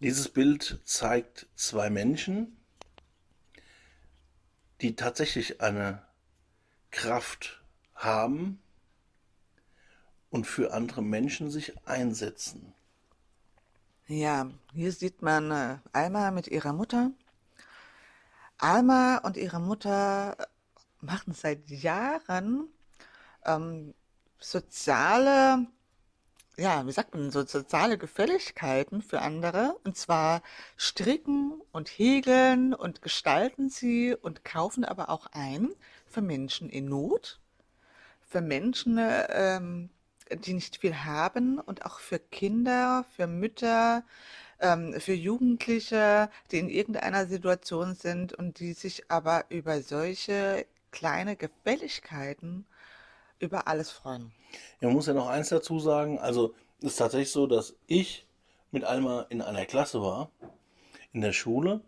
Dieses Bild zeigt zwei Menschen, die tatsächlich eine Kraft haben und für andere Menschen sich einsetzen. Ja, hier sieht man äh, Alma mit ihrer Mutter. Alma und ihre Mutter machen seit Jahren ähm, soziale, ja, wie sagt man, so soziale Gefälligkeiten für andere. Und zwar stricken und häkeln und gestalten sie und kaufen aber auch ein für Menschen in Not, für Menschen, ähm, die nicht viel haben und auch für Kinder, für Mütter, ähm, für Jugendliche, die in irgendeiner Situation sind und die sich aber über solche kleine Gefälligkeiten über alles freuen. Ja, man muss ja noch eins dazu sagen. Also, es ist tatsächlich so, dass ich mit Alma in einer Klasse war, in der Schule,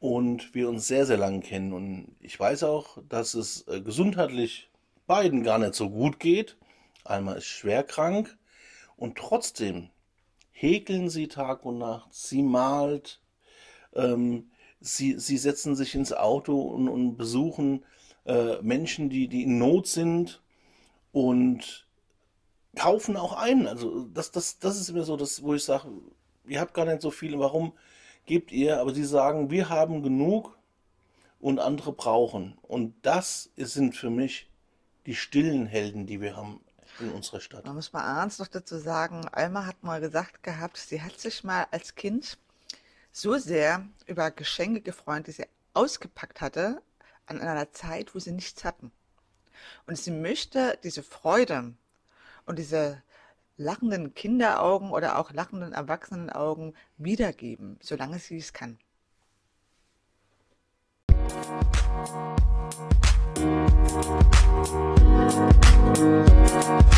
und wir uns sehr, sehr lange kennen. Und ich weiß auch, dass es äh, gesundheitlich beiden gar nicht so gut geht. Alma ist schwer krank und trotzdem häkeln sie Tag und Nacht. Sie malt, ähm, sie, sie setzen sich ins Auto und, und besuchen äh, Menschen, die, die in Not sind und kaufen auch ein. Also das, das, das ist immer so, das, wo ich sage, ihr habt gar nicht so viel, warum gebt ihr? Aber sie sagen, wir haben genug und andere brauchen. Und das sind für mich die stillen Helden, die wir haben in unserer Stadt. Da muss man eins noch dazu sagen, Alma hat mal gesagt gehabt, sie hat sich mal als Kind so sehr über Geschenke gefreut, die sie ausgepackt hatte, an einer Zeit, wo sie nichts hatten. Und sie möchte diese Freude und diese lachenden Kinderaugen oder auch lachenden Erwachsenenaugen wiedergeben, solange sie es kann. Musik